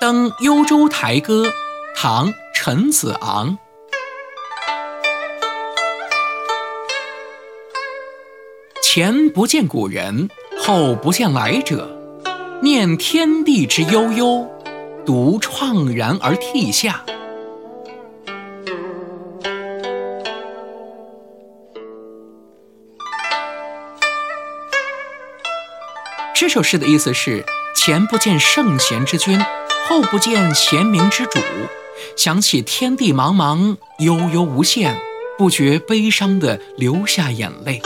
登幽州台歌，唐·陈子昂。前不见古人，后不见来者。念天地之悠悠，独怆然而涕下。这首诗的意思是：前不见圣贤之君，后不见贤明之主，想起天地茫茫，悠悠无限，不觉悲伤的流下眼泪。